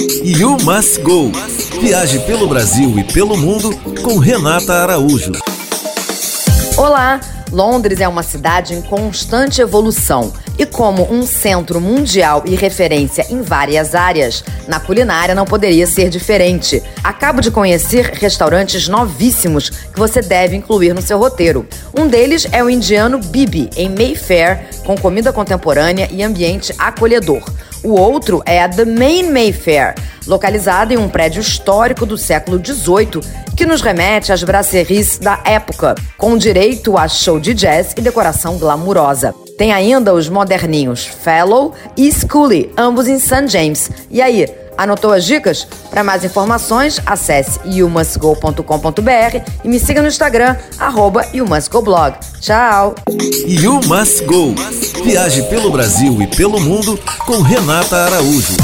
You Must Go. Viaje pelo Brasil e pelo mundo com Renata Araújo. Olá! Londres é uma cidade em constante evolução e, como um centro mundial e referência em várias áreas, na culinária não poderia ser diferente. Acabo de conhecer restaurantes novíssimos que você deve incluir no seu roteiro. Um deles é o indiano Bibi, em Mayfair, com comida contemporânea e ambiente acolhedor. O outro é a The Main Mayfair, localizada em um prédio histórico do século XVIII, que nos remete às brasseries da época, com direito a show de jazz e decoração glamurosa. Tem ainda os moderninhos Fellow e Scully, ambos em St. James. E aí, anotou as dicas? Para mais informações, acesse youmusgo.com.br e me siga no Instagram, arroba youmusgoblog. Tchau! You Must Go. Viaje pelo Brasil e pelo mundo com Renata Araújo.